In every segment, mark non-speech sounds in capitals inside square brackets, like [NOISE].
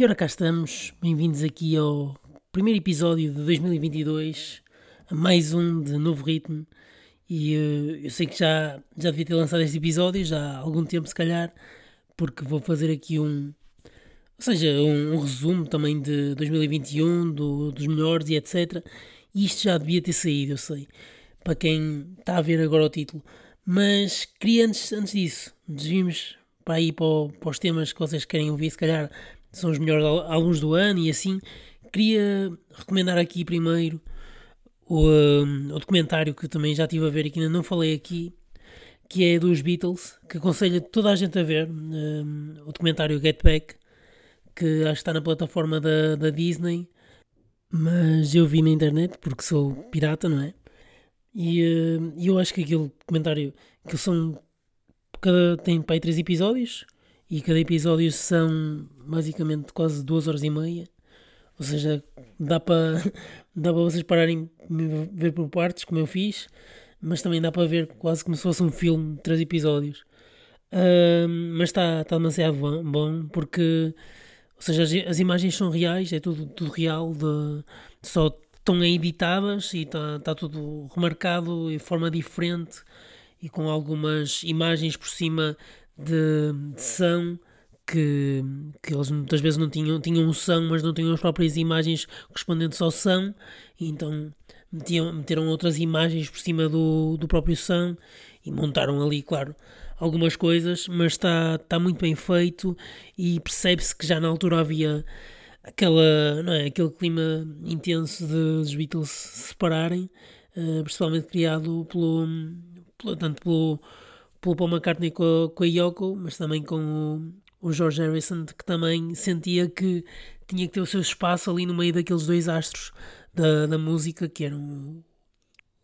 E ora cá estamos, bem-vindos aqui ao primeiro episódio de 2022, a mais um de Novo Ritmo. E uh, eu sei que já, já devia ter lançado este episódio, já há algum tempo se calhar, porque vou fazer aqui um, ou seja, um, um resumo também de 2021, do, dos melhores e etc. E isto já devia ter saído, eu sei, para quem está a ver agora o título. Mas queria antes, antes disso, desvimos para ir para, para os temas que vocês querem ouvir, se calhar são os melhores álbuns do ano e assim. Queria recomendar aqui primeiro o, um, o documentário que também já estive a ver e que ainda não falei aqui, que é dos Beatles, que aconselho toda a gente a ver, um, o documentário Get Back, que acho que está na plataforma da, da Disney, mas eu vi na internet porque sou pirata, não é? E uh, eu acho que aquele documentário que são cada, tem para aí três episódios e cada episódio são basicamente quase duas horas e meia. Ou seja, dá para [LAUGHS] dá para vocês pararem ver por partes, como eu fiz, mas também dá para ver quase como se fosse um filme de três episódios. Uh, mas está tá demasiado bom, bom, porque ou seja, as, as, imagens são reais, é tudo, tudo real, de, só estão editadas e está tá tudo remarcado de forma diferente e com algumas imagens por cima de, de som que, que eles muitas vezes não tinham, tinham um som, mas não tinham as próprias imagens correspondentes ao e então metiam, meteram outras imagens por cima do, do próprio som e montaram ali, claro, algumas coisas, mas está tá muito bem feito e percebe-se que já na altura havia aquela, não é, aquele clima intenso de os Beatles se separarem, uh, principalmente criado pelo, pelo, tanto pelo, pelo Paul McCartney com a, com a Yoko, mas também com o, o George Harrison, que também sentia que tinha que ter o seu espaço ali no meio daqueles dois astros da, da música, que eram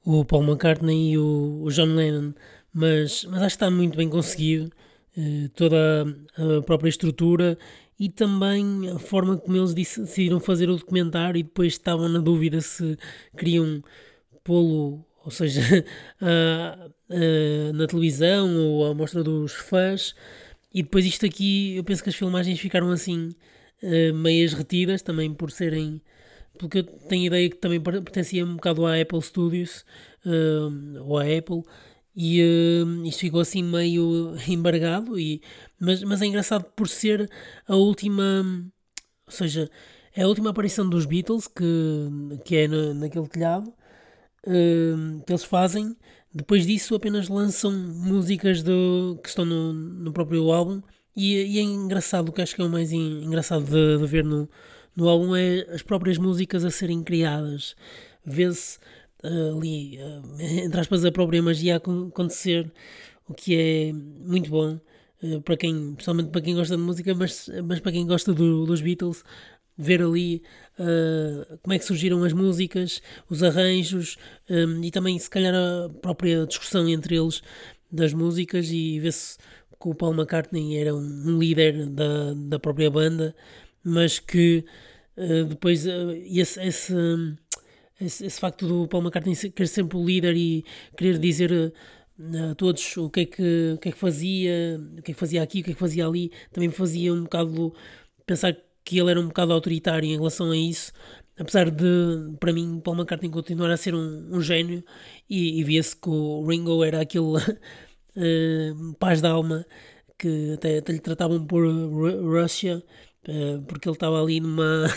o Paul McCartney e o, o John Lennon. Mas, mas acho que está muito bem conseguido, eh, toda a, a própria estrutura e também a forma como eles decidiram fazer o documentário e depois estavam na dúvida se queriam pô-lo ou seja, [LAUGHS] a, a, na televisão ou à mostra dos fãs. E depois isto aqui, eu penso que as filmagens ficaram assim, uh, meias retidas, também por serem. Porque eu tenho ideia que também pertencia um bocado à Apple Studios, uh, ou à Apple, e uh, isto ficou assim meio [LAUGHS] embargado. E, mas, mas é engraçado por ser a última. Ou seja, é a última aparição dos Beatles, que, que é naquele telhado uh, que eles fazem. Depois disso, apenas lançam músicas do, que estão no, no próprio álbum. E, e, é engraçado, o que acho que é o mais engraçado de, de ver no, no álbum é as próprias músicas a serem criadas. Vê-se uh, ali, uh, [LAUGHS] entre aspas, a própria magia a acontecer, o que é muito bom. Uh, para quem, principalmente para quem gosta de música, mas, mas para quem gosta do, dos Beatles, ver ali uh, como é que surgiram as músicas, os arranjos um, e também, se calhar, a própria discussão entre eles das músicas e ver se que o Paul McCartney era um, líder da, da própria banda, mas que uh, depois uh, esse, esse, esse, esse, facto do Paul McCartney querer sempre o líder e querer dizer a todos o que, é que, o que é que fazia, o que é que fazia aqui, o que é que fazia ali, também fazia um bocado pensar que ele era um bocado autoritário em relação a isso, apesar de, para mim, Paul McCartney continuar a ser um, um gênio e, e via-se que o Ringo era aquele uh, [LAUGHS] paz da alma que até, até lhe tratavam por Russia, uh, porque ele estava ali numa. [LAUGHS]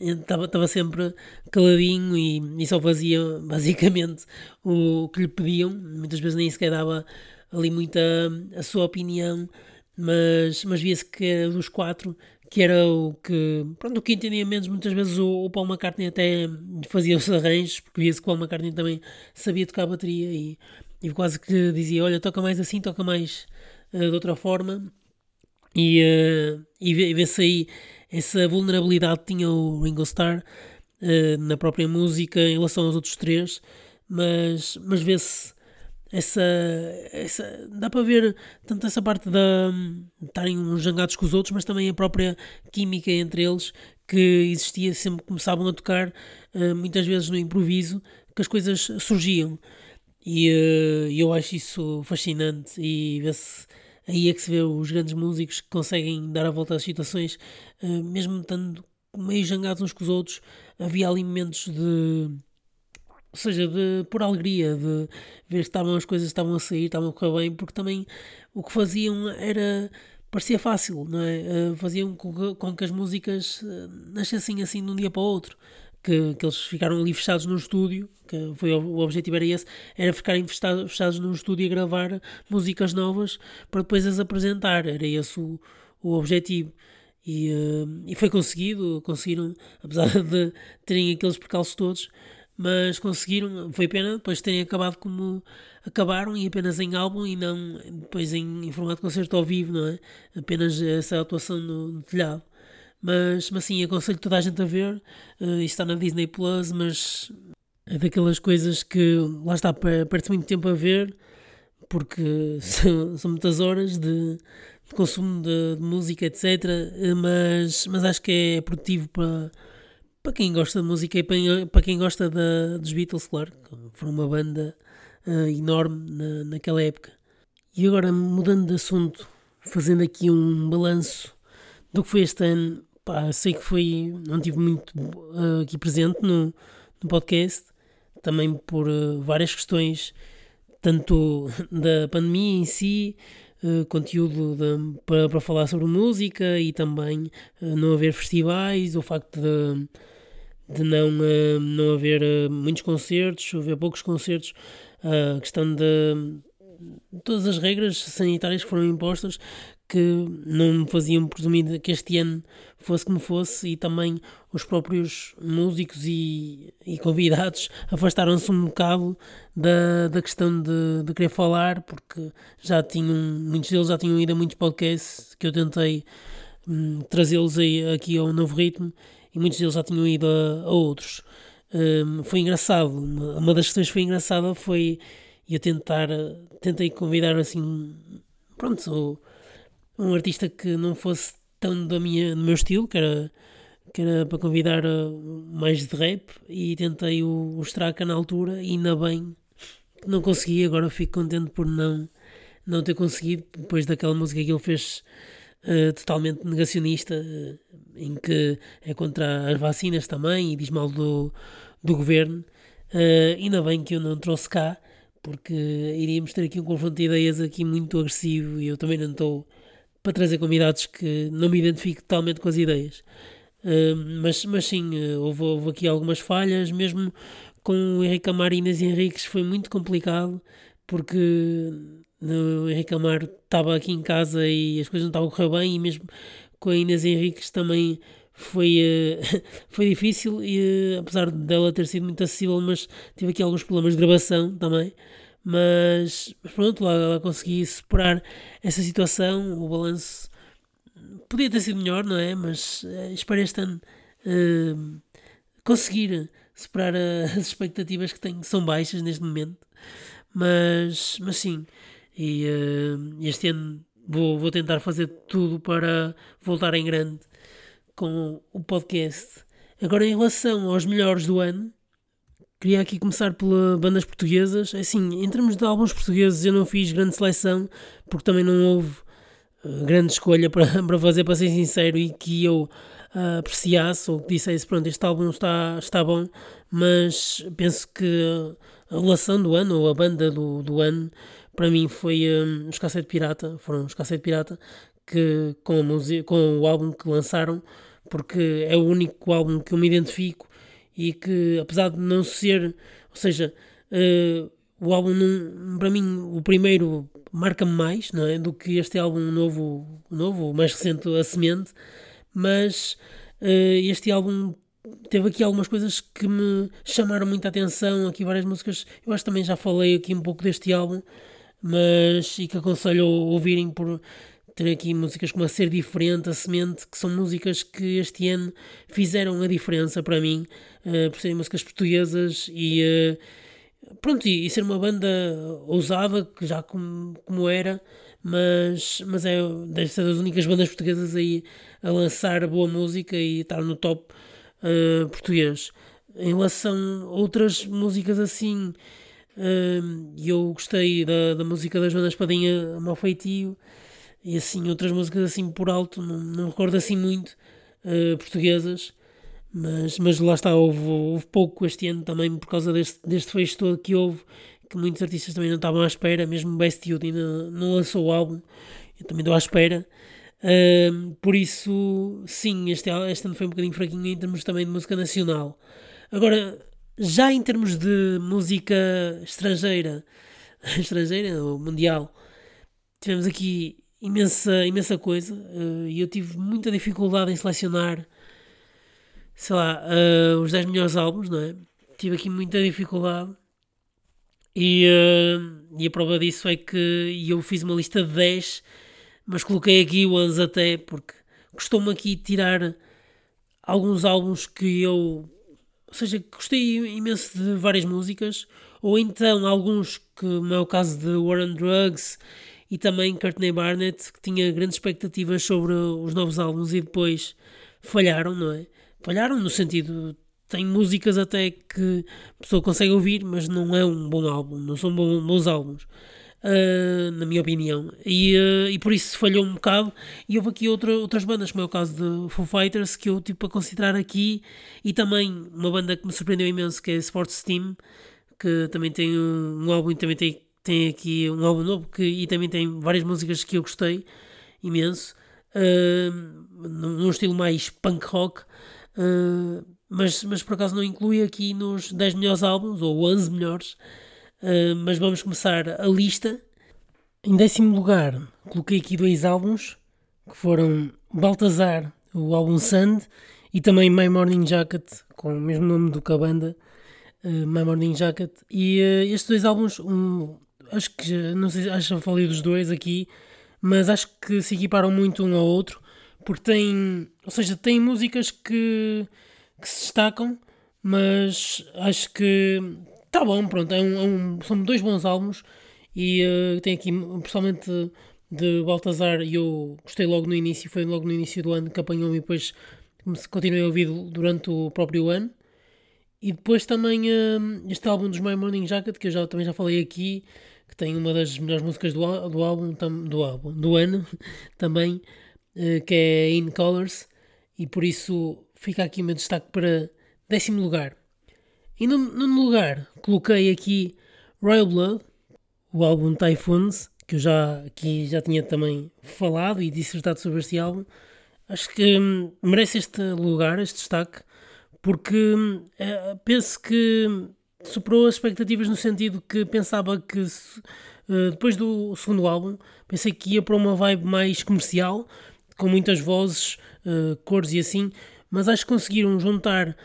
Estava, sempre caladinho e, e só fazia basicamente o que lhe pediam, muitas vezes nem sequer dava ali muita a sua opinião, mas, mas via-se que dos quatro que era o que, pronto, o que entendia menos, muitas vezes o, o Paul McCartney até fazia os arranjos, porque via-se que o Paul McCartney também sabia tocar bateria e, e quase que dizia, olha, toca mais assim, toca mais uh, de outra forma, e, uh, e vê-se aí essa vulnerabilidade que tinha o Ringo Starr uh, na própria música em relação aos outros três, mas, mas vê-se essa, essa dá para ver tanto essa parte de estarem uns jangados com os outros, mas também a própria química entre eles que existia sempre que começavam a tocar, uh, muitas vezes no improviso, que as coisas surgiam. E uh, eu acho isso fascinante e vê-se aí é que se vê os grandes músicos que conseguem dar a volta às situações, uh, mesmo estando meio jangados uns com os outros, havia ali momentos de. Ou seja, de por alegria, de ver que estavam as coisas estavam a sair, estavam a correr bem, porque também o que faziam era parecia fácil, não é? Uh, faziam com que, com que, as músicas uh, nascessem assim de um dia para o outro. Que, que eles ficaram ali fechados num estúdio, que foi o, o objetivo era esse, era ficarem fechados, fechados num estúdio a gravar músicas novas para depois as apresentar. Era esse o, o objetivo. E, uh, e foi conseguido, conseguiram, apesar [LAUGHS] de terem aqueles percalços todos, mas conseguiram, foi pena depois terem acabado como acabaram e apenas em álbum e não depois em, em formato de concerto ao vivo, não é? Apenas essa atuação no, no telhado. Mas, mas sim, aconselho toda a gente a ver. Uh, está na Disney Plus, mas é daquelas coisas que lá está, perde muito tempo a ver, porque [LAUGHS] são, são muitas horas de, de consumo de, de, música, etc. Mas, mas acho que é produtivo para para quem gosta de música e para, quem gosta da, dos Beatles, claro, foram uma banda uh, enorme na, naquela época. E agora, mudando de assunto, fazendo aqui um balanço do que foi este ano, pá, sei que foi, não tive muito uh, aqui presente no, no podcast, também por uh, várias questões, tanto [LAUGHS] da pandemia em si, Uh, conteúdo de, para, para falar sobre música e também não haver festivais, o facto de, de não, uh, não haver uh, muitos concertos, haver poucos concertos, a questão de todas as regras sanitárias que foram impostas que não me faziam presumir que este ano fosse como fosse e também os próprios músicos e, e convidados [LAUGHS] afastaram-se um bocado da, da questão de, de querer falar porque já tinham, muitos deles já tinham ido a muitos podcasts que eu tentei hum, trazê-los aqui ao novo ritmo e muitos deles já tinham ido a, a outros. Um, foi engraçado, uma, uma, das questões que foi engraçada foi eu tentar, tentei convidar assim, pronto, um artista que não fosse tão da minha, do meu estilo, que era, que era para convidar mais de rap e tentei o, o Straka na altura e ainda bem que não consegui, agora fico contente por não, não ter conseguido, depois daquela música que ele fez uh, totalmente negacionista, uh, em que é contra as vacinas também e diz mal do, do governo. Uh, ainda bem que eu não trouxe cá, porque iríamos ter aqui um confronto de ideias aqui muito agressivo e eu também não estou para trazer convidados que não me identifico totalmente com as ideias. Uh, mas, mas sim, houve, houve, aqui algumas falhas, mesmo com o Henrique Amar e Henriques foi muito complicado, porque o Henrique Amar estava aqui em casa e as coisas não estavam a correr bem, e mesmo com a Inês Henriques também foi, uh, [LAUGHS] foi difícil, e, uh, apesar dela ter sido muito acessível, mas tive aqui alguns problemas de gravação também. Mas, mas pronto, lá, lá consegui superar essa situação. O balanço podia ter sido melhor, não é? Mas uh, espero este ano conseguir superar [LAUGHS] as expectativas que tenho, que são baixas neste momento. Mas, mas sim, e uh, este ano vou, vou tentar fazer tudo para voltar em grande com o podcast. Agora, em relação aos melhores do ano, queria aqui começar pelas bandas portuguesas. Assim, em termos de álbuns portugueses, eu não fiz grande seleção, porque também não houve uh, grande escolha para, [LAUGHS] para fazer, para ser sincero, e que eu uh, apreciasse ou que dissesse: pronto, este álbum está, está bom, mas penso que a relação do ano, ou a banda do, do ano, para mim foi um, os Cassete Pirata, foram os Cassete Pirata que com, a com o álbum que lançaram, porque é o único álbum que eu me identifico e que apesar de não ser, ou seja, uh, o álbum não, para mim o primeiro marca-me mais, não é, do que este álbum novo, novo, mais recente, a Semente, mas uh, este álbum teve aqui algumas coisas que me chamaram muita atenção, aqui várias músicas, eu acho que também já falei aqui um pouco deste álbum, mas e que aconselho a ouvirem por ter aqui músicas como a Ser Diferente, a Semente, que são músicas que este ano fizeram a diferença para mim, uh, por serem músicas portuguesas e uh, pronto, e, e, ser uma banda ousada, que já como, como era, mas, mas é, deve ser das únicas bandas portuguesas aí a lançar boa música e estar no top uh, português. Em relação a outras músicas assim, e eu gostei da, da música da Joana Espadinha Mal Feitio. E assim, outras músicas assim por alto, não, não recordo assim muito, uh, portuguesas. Mas, mas lá está, houve, houve pouco este ano também por causa deste, deste fecho todo que houve, que muitos artistas também não estavam à espera, mesmo Best Youth ainda não lançou o álbum, eu também estou à espera. Uh, por isso, sim, este, este ano foi um bocadinho fraquinho em termos também de música nacional. Agora, já em termos de música estrangeira, [LAUGHS] estrangeira ou mundial, tivemos aqui imensa, imensa coisa uh, e eu tive muita dificuldade em selecionar, sei lá, uh, os 10 melhores álbuns, não é? Tive aqui muita dificuldade e, uh, e a prova disso é que eu fiz uma lista de 10 mas coloquei aqui o Ans até porque costumo aqui tirar alguns álbuns que eu, ou seja, gostei imenso de várias músicas, ou então alguns que, no meu caso de War on Drugs e também Courtney Barnett, que tinha grandes expectativas sobre os novos álbuns e depois falharam, não é? Falharam no sentido tem músicas até que a pessoa consegue ouvir, mas não é um bom álbum, não são bons álbuns uh, na minha opinião. E, uh, e por isso falhou um bocado. E houve aqui outra, outras bandas, como é o caso de Foo Fighters, que eu tipo a considerar aqui. E também uma banda que me surpreendeu imenso, que é Sports Team, que também tem um, um álbum também tem, tem aqui um álbum novo que, e também tem várias músicas que eu gostei imenso. Uh, num estilo mais punk rock. Uh, mas, mas por acaso não inclui aqui nos 10 melhores álbuns, ou 11 melhores, ah, mas vamos começar a lista. Em décimo lugar, coloquei aqui dois álbuns que foram Baltazar, o álbum Sand, e também My Morning Jacket, com o mesmo nome do que a banda, uh, My Morning Jacket. E uh, estes dois álbuns, um, acho que não sei, acho que já falei dos dois aqui, mas acho que se equiparam muito um ao outro, porque tem, ou seja, tem músicas que, que se destacam, mas acho que Tá bom, pronto, é um, é um, são dois bons álbuns e uh, tem aqui, pessoalmente, de Baltazar, e eu gostei logo no início, foi logo no início do ano que apanhou-me e depois continuei a ouvir durante o próprio ano. E depois também uh, este álbum dos My Morning Jacket, que eu já, também já falei aqui, que tem uma das melhores músicas do, do álbum, tam, do álbum, do ano [LAUGHS] também, uh, que é In Colors, e por isso fica aqui o meu destaque para décimo lugar. E no, no lugar coloquei aqui Royal Blood, o álbum Typhoons, que eu já aqui já tinha também falado e dissertado sobre este álbum. Acho que hum, merece este lugar, este destaque, porque hum, é, penso que superou as expectativas no sentido que pensava que uh, depois do segundo álbum pensei que ia para uma vibe mais comercial, com muitas vozes, uh, cores e assim, mas acho que conseguiram juntar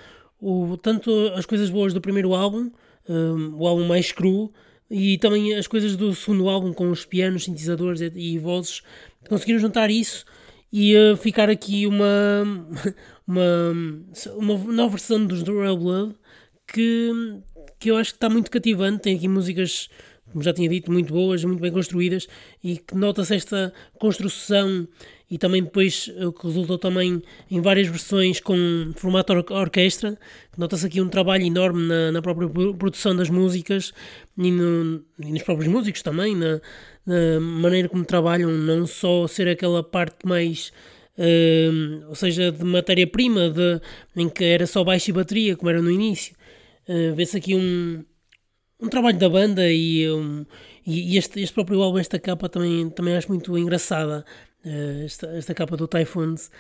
o, tanto as coisas boas do primeiro álbum, um, o álbum mais cru, e também as coisas do segundo álbum com os pianos, sintetizadores e, e vozes, conseguiram juntar isso e uh, ficar aqui uma, [LAUGHS] uma, uma nova versão dos Royal Blood que, que eu acho que está muito cativante. Tem aqui músicas, como já tinha dito, muito boas, muito bem construídas e que nota-se esta construção e também depois o que resultou também em várias versões com formato or orquestra, nota-se aqui um trabalho enorme na, na própria produção das músicas e, no, e, nos próprios músicos também, na, na, maneira como trabalham, não só ser aquela parte mais, uh, ou seja, de matéria-prima, em que era só baixo e bateria, como era no início. Uh, Vê-se aqui um, um trabalho da banda e, um, e este, este próprio álbum, esta capa também, também acho muito engraçada esta, esta capa do Typhoons,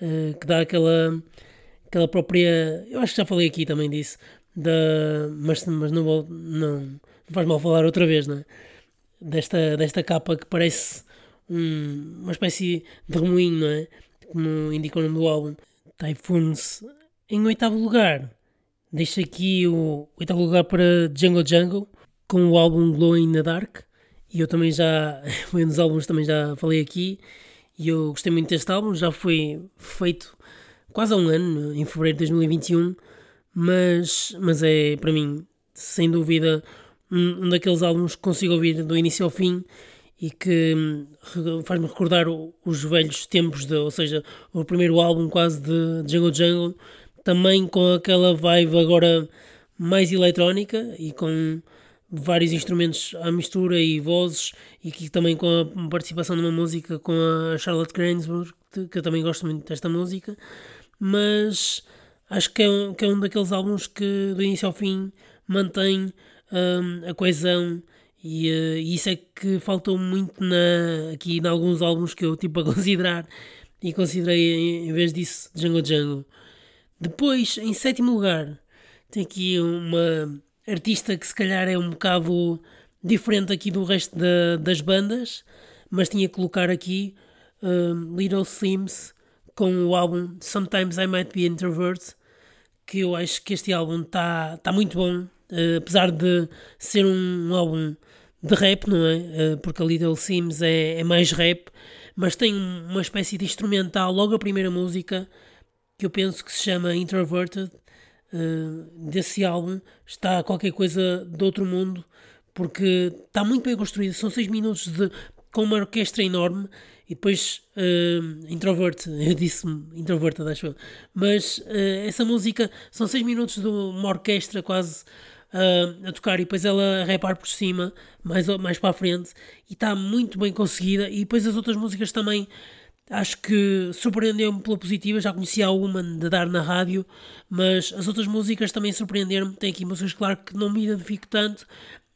uh, que dá aquela, aquela própria. Eu acho que já falei aqui também disso, da, mas, mas não, vou, não, não faz mal falar outra vez, não é? Desta, desta capa que parece um, uma espécie de remoinho, não é? Como indica o nome do álbum. Typhoons em oitavo lugar. Deixo aqui o oitavo lugar para Jungle Jungle com o álbum Glow in the Dark. E eu também já, [LAUGHS] foi um dos álbuns também já falei aqui. E eu gostei muito deste álbum, já foi feito quase há um ano, em fevereiro de 2021, mas, mas é para mim, sem dúvida, um, um daqueles álbuns que consigo ouvir do início ao fim e que hum, faz-me recordar os velhos tempos, de, ou seja, o primeiro álbum quase de Jungle Jungle, também com aquela vibe agora mais eletrónica e com vários instrumentos à mistura e vozes, e aqui também com a participação numa música com a Charlotte Gainsbourg, que eu também gosto muito desta música, mas acho que é um, que é um daqueles álbuns que do início ao fim mantém um, a coesão e, uh, isso é que faltou muito na, aqui em alguns álbuns que eu tipo a [LAUGHS] considerar e considerei em, em vez disso Django Django. Depois, em sétimo lugar, tem aqui uma artista que se calhar é um bocado diferente aqui do resto da, das bandas, mas tinha que colocar aqui um, Little Sims com o álbum Sometimes I Might Be Introvert, que eu acho que este álbum está tá muito bom, uh, apesar de ser um, um, álbum de rap, não é? Uh, porque a Little Sims é, é mais rap, mas tem uma espécie de instrumental logo a primeira música que eu penso que se chama Introverted desse álbum está qualquer coisa de outro mundo porque está muito bem construído são seis minutos de, com uma orquestra enorme e depois uh, [LAUGHS] eu disse introverted acho eu, mas uh, essa música são seis minutos de uma orquestra quase uh, a tocar e depois ela repar por cima, mais, mais para a frente, e está muito bem conseguida. E depois as outras músicas também acho que surpreendeu-me pela positiva. Já conhecia a uma de dar na rádio, mas as outras músicas também surpreenderam-me. Tem aqui músicas, claro, que não me identifico tanto,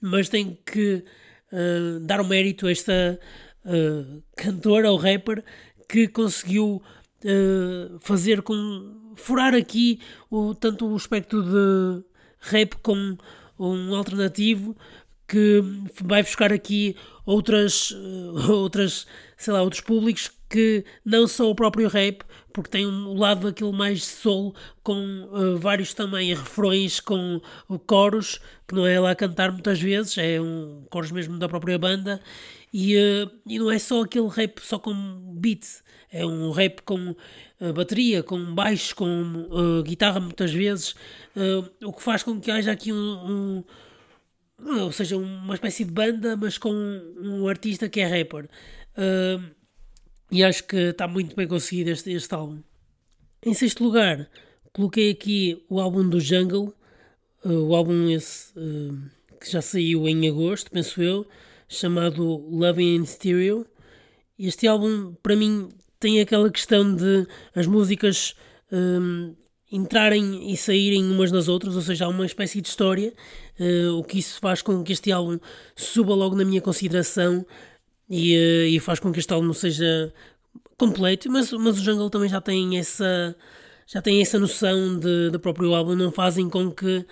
mas tenho que uh, dar o mérito a esta uh, cantora ou rapper que conseguiu uh, fazer com furar aqui o, tanto o aspecto de rap com um alternativo que vai buscar aqui outras, uh, [LAUGHS] outras, sei lá, outros públicos que não são o próprio rap, porque tem um lado daquilo mais soul, com uh, vários também refrões, com coros, que não é lá cantar muitas vezes, é um coros mesmo da própria banda, e, uh, e não é só aquele rap só com beat, é um rap com bateria, com baixo, com guitarra muitas vezes, o que faz com que haja aqui um, um, ou seja, uma espécie de banda, mas com um, artista que é rapper. Uh, e acho que está muito bem conseguido este, este álbum. Em sexto lugar, coloquei aqui o álbum do Jungle, o álbum esse que já saiu em agosto, penso eu, chamado Loving in Stereo. Este álbum, para mim, tem aquela questão de as músicas entrarem e saírem umas nas outras, ou seja, há uma espécie de história, uh, o que isso faz com que este álbum suba logo na minha consideração e, uh, e faz com que este álbum seja completo, mas, mas o Jungle também já tem essa já tem essa noção de, do próprio álbum, não fazem com que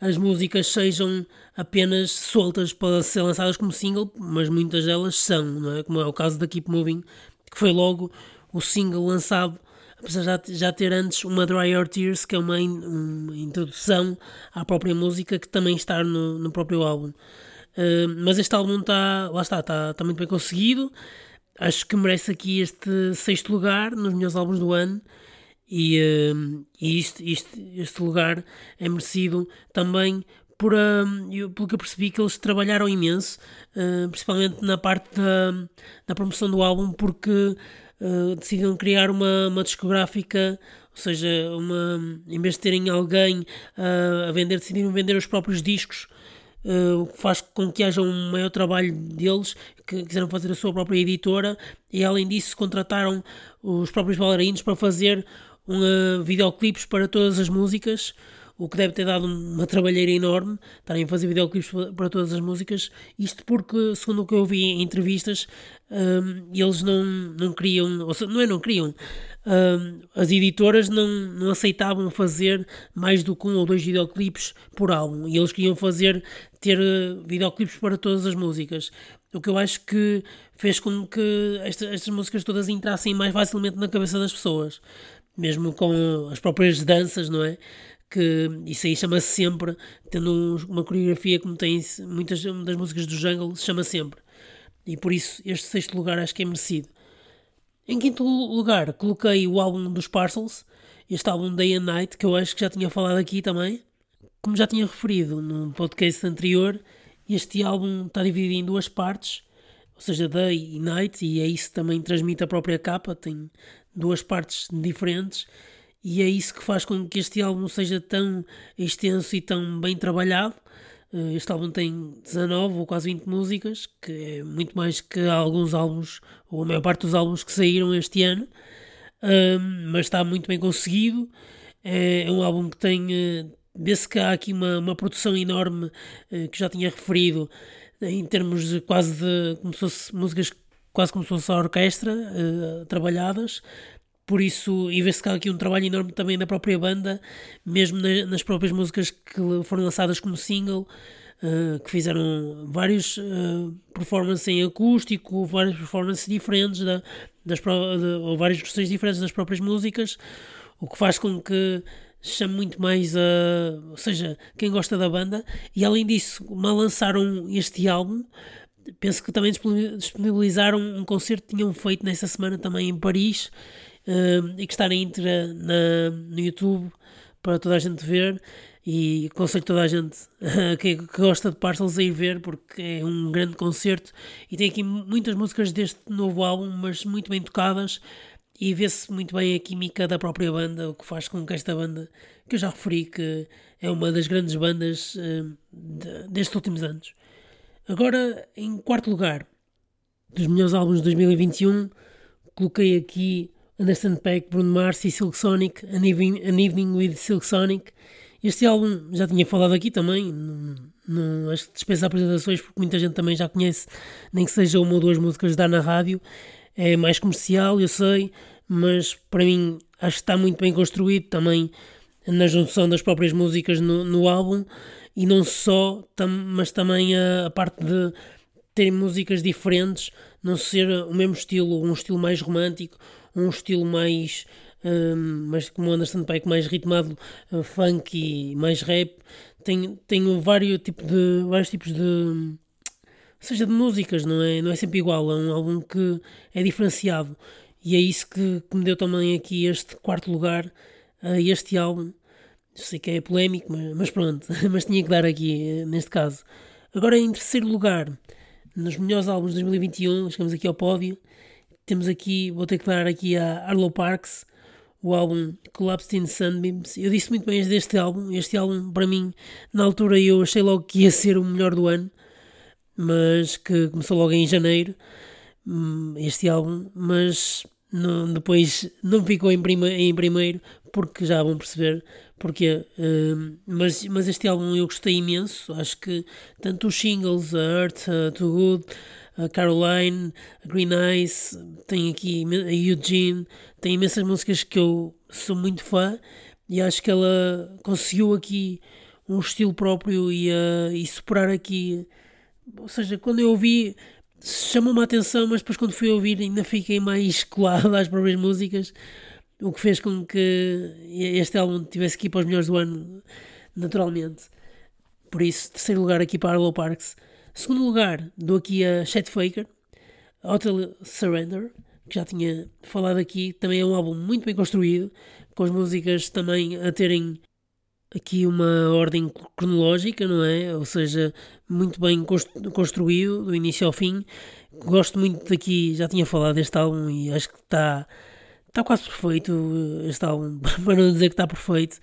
as músicas sejam apenas soltas para ser lançadas como single, mas muitas delas são, é? como é o caso da Keep Moving, que foi logo o single lançado, apesar de já ter antes uma Dry Your Tears, que é uma, in, uma introdução à própria música que também está no, no próprio álbum. Uh, mas este álbum está, lá está, está, está muito bem conseguido. Acho que merece aqui este sexto lugar nos melhores álbuns do ano. E, uh, e isto, isto, este lugar é merecido também por, uh, eu, pelo que eu percebi que eles trabalharam imenso, uh, principalmente na parte da, da promoção do álbum, porque uh, decidiram criar uma, uma discográfica, ou seja, uma, em vez de terem alguém uh, a vender, decidiram vender os próprios discos, uh, o que faz com que haja um maior trabalho deles, que quiseram fazer a sua própria editora, e além disso contrataram os próprios bailarinos para fazer um, videoclipes para todas as músicas, o que deve ter dado uma trabalheira enorme, estarem a fazer videoclipes para todas as músicas, isto porque, segundo o que eu vi em entrevistas, um, eles não, não queriam, ou seja, não é não queriam, um, as editoras não, não aceitavam fazer mais do que um ou dois videoclipes por álbum, e eles queriam fazer, ter uh, videoclipes para todas as músicas, o que eu acho que fez com que esta, estas músicas todas entrassem mais facilmente na cabeça das pessoas, mesmo com as próprias danças, não é? Que isso aí chama -se sempre, tendo uma coreografia como tem muitas das músicas do Jungle, se chama sempre. E por isso este sexto lugar acho que é merecido. Em quinto lugar, coloquei o álbum dos Parcels, este álbum Day and Night, que eu acho que já tinha falado aqui também. Como já tinha referido no podcast anterior, este álbum está dividido em duas partes, ou seja, Day e Night, e é isso que também transmite a própria capa, tem duas partes diferentes e é isso que faz com que este álbum seja tão extenso e tão bem trabalhado. Uh, este álbum tem 19 ou quase 20 músicas, que é muito mais que alguns álbuns, ou a maior parte dos álbuns que saíram este ano, mas está muito bem conseguido. É, é um álbum que tem. Uh, Vê-se que há aqui uma, uma produção enorme que já tinha referido, em termos de quase de como se fosse músicas quase como se fosse a orquestra trabalhadas, por isso, e vê-se que há aqui um trabalho enorme também da própria banda, mesmo na, nas próprias músicas que foram lançadas como single, uh, que fizeram vários uh, performances em acústico, várias performances diferentes, da, das, de, ou várias versões diferentes das próprias músicas, o que faz com que chame muito mais a. ou seja, quem gosta da banda, e além disso, mal lançaram este álbum. Penso que também disponibilizaram um concerto que tinham feito nessa semana também em Paris, uh, e que está na íntegra na, no YouTube para toda a gente ver. E aconselho toda a gente [LAUGHS] que, que, gosta de Parcels a ir ver porque é um grande concerto. E tem aqui muitas músicas deste novo álbum, mas muito bem tocadas. E vê-se muito bem a química da própria banda, o que faz com que esta banda, que eu já referi que é uma das grandes bandas uh, de, destes últimos anos. Agora, em quarto lugar dos melhores álbuns de 2021, coloquei aqui Understand Pack, Bruno Mars e Silk Sonic, An Evening, An Evening with Silk Sonic. Este álbum já tinha falado aqui também, não, acho que dispensa apresentações porque muita gente também já conhece, nem que seja uma ou duas músicas dar na rádio. É mais comercial, eu sei, mas para mim acho que está muito bem construído também na junção das próprias músicas no, no álbum e não só, tam, mas também a, a parte de terem músicas diferentes, não ser o mesmo estilo, um estilo mais romântico, um estilo mais, um, mais como Anderson Paak, mais ritmado, uh, funk e mais rap. Tenho, tenho vários, tipo de, vários tipos de. seja de músicas, não é, não é sempre igual. É um álbum que é diferenciado. E é isso que, que me deu também aqui este quarto lugar a este álbum. Sei que é polémico, mas, mas pronto, [LAUGHS] mas tinha que dar aqui eh, neste caso. Agora, em terceiro lugar, nos melhores álbuns de 2021, chegamos aqui ao pódio. Temos aqui, vou ter que dar aqui a Arlo Parks, o álbum Collapsed in Sunbeams. Eu disse muito bem deste álbum. Este álbum, para mim, na altura eu achei logo que ia ser o melhor do ano, mas que começou logo em janeiro. Hum, este álbum, mas não, depois não ficou em, prima, em primeiro, porque já vão perceber porque hum, mas, mas este álbum eu gostei imenso. Acho que tanto os singles, a Earth, a Too Good a Caroline, a Green Eyes, tem aqui a Eugene, tem imensas músicas que eu sou muito fã e acho que ela conseguiu aqui um estilo próprio e, uh, e superar aqui. Ou seja, quando eu ouvi chamou-me a atenção, mas depois quando fui ouvir ainda fiquei mais [LAUGHS] colado às próprias músicas, o que fez com que este álbum tivesse aqui para os melhores do ano, naturalmente. Por isso, terceiro lugar aqui para Arlo Parks. Segundo lugar, dou aqui a Chet Faker, Hotel Surrender, que já tinha falado aqui. Também é um álbum muito bem construído, com as músicas também a terem aqui uma ordem cronológica, não é? Ou seja, muito bem construído, do início ao fim. Gosto muito daqui, já tinha falado deste álbum e acho que está está quase perfeito este álbum, [LAUGHS] para não dizer que está perfeito,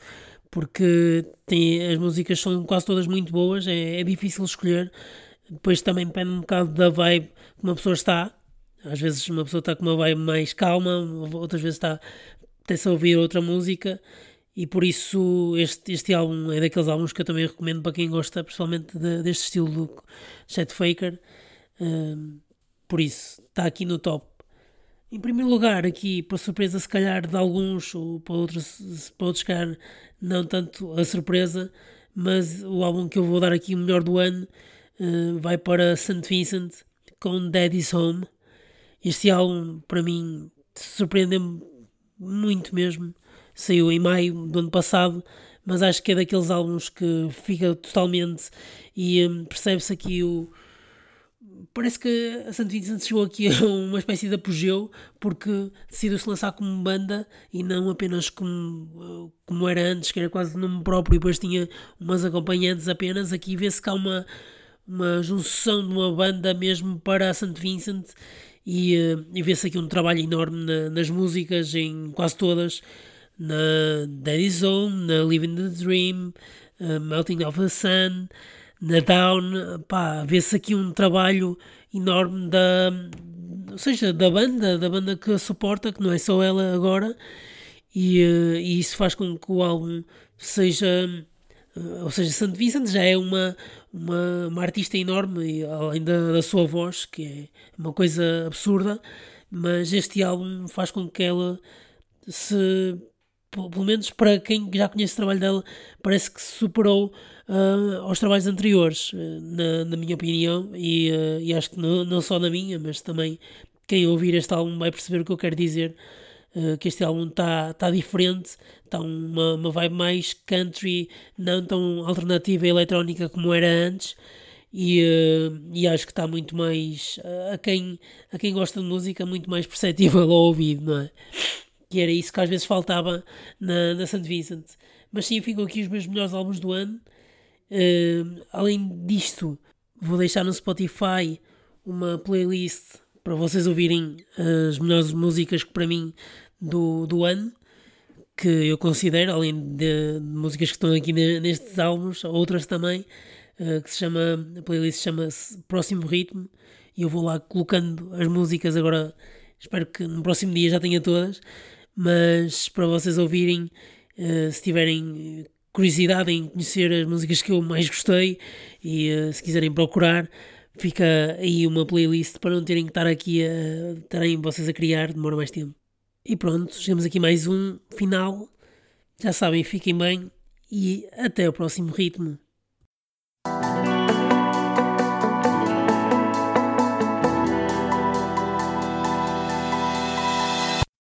porque tem, as músicas são quase todas muito boas, é, é difícil escolher. Depois também depende um bocado da vibe que uma pessoa está. Às vezes uma pessoa está com uma vibe mais calma, outras vezes está até-se a ouvir outra música. E por isso este, este álbum é daqueles álbuns que eu também recomendo para quem gosta, principalmente de, deste estilo do Chet Faker. Um, por isso, está aqui no top. Em primeiro lugar, aqui, para surpresa se calhar de alguns, ou para outros, para outros calhar não tanto a surpresa, mas o álbum que eu vou dar aqui o melhor do ano uh, vai para St. Vincent com Daddy's Home. Este álbum, para mim, surpreendeu-me muito mesmo. Saiu em maio do ano passado, mas acho que é daqueles álbuns que fica totalmente e um, percebe-se aqui o. Parece que a St. Vincent chegou aqui a [LAUGHS] uma espécie de apogeu porque decidiu-se lançar como banda e não apenas como, como era antes, que era quase nome próprio e depois tinha umas acompanhantes apenas. Aqui vê-se que há uma, uma junção de uma banda mesmo para a St. Vincent e, uh, e vê-se aqui um trabalho enorme na, nas músicas, em quase todas, na Daddy Zone, na Living the Dream, uh, Melting of the Sun, na Down, pá, vê-se aqui um trabalho enorme da, ou seja, da banda, da banda que a suporta, que não é só ela agora, e, uh, e isso faz com que o álbum seja, uh, ou seja, St. Vincent já é uma, uma, uma artista enorme, além da, da sua voz, que é uma coisa absurda, mas este álbum faz com que ela se pelo menos para quem já conhece o trabalho dela, parece que superou uh, aos trabalhos anteriores, uh, na, na, minha opinião, e, uh, e acho que não, não, só na minha, mas também quem ouvir este álbum vai perceber o que eu quero dizer. que este álbum está tá diferente, está uma, uma vibe mais country, não tão alternativa e eletrónica como era antes, e, e acho que está muito mais a, quem, a quem gosta de música, muito mais perceptível ao ouvido, não é? Que era isso que às vezes faltava na, na St. Vincent. Mas sim, ficam aqui os meus melhores álbuns do ano. Uh, além disto, vou deixar no Spotify uma playlist para vocês ouvirem as melhores músicas que para mim do, do ano que eu considero, além de, de músicas que estão aqui nestes álbuns, outras também, uh, que se chama, a playlist chama-se Próximo Ritmo, e eu vou lá colocando as músicas agora, espero que no próximo dia já tenha todas, mas para vocês ouvirem, uh, se tiverem curiosidade em conhecer as músicas que eu mais gostei e uh, se quiserem procurar, fica aí uma playlist para não terem que estar aqui a estarem vocês a criar, demora mais tempo. E pronto, chegamos aqui mais um final. Já sabem, fiquem bem e até o próximo ritmo.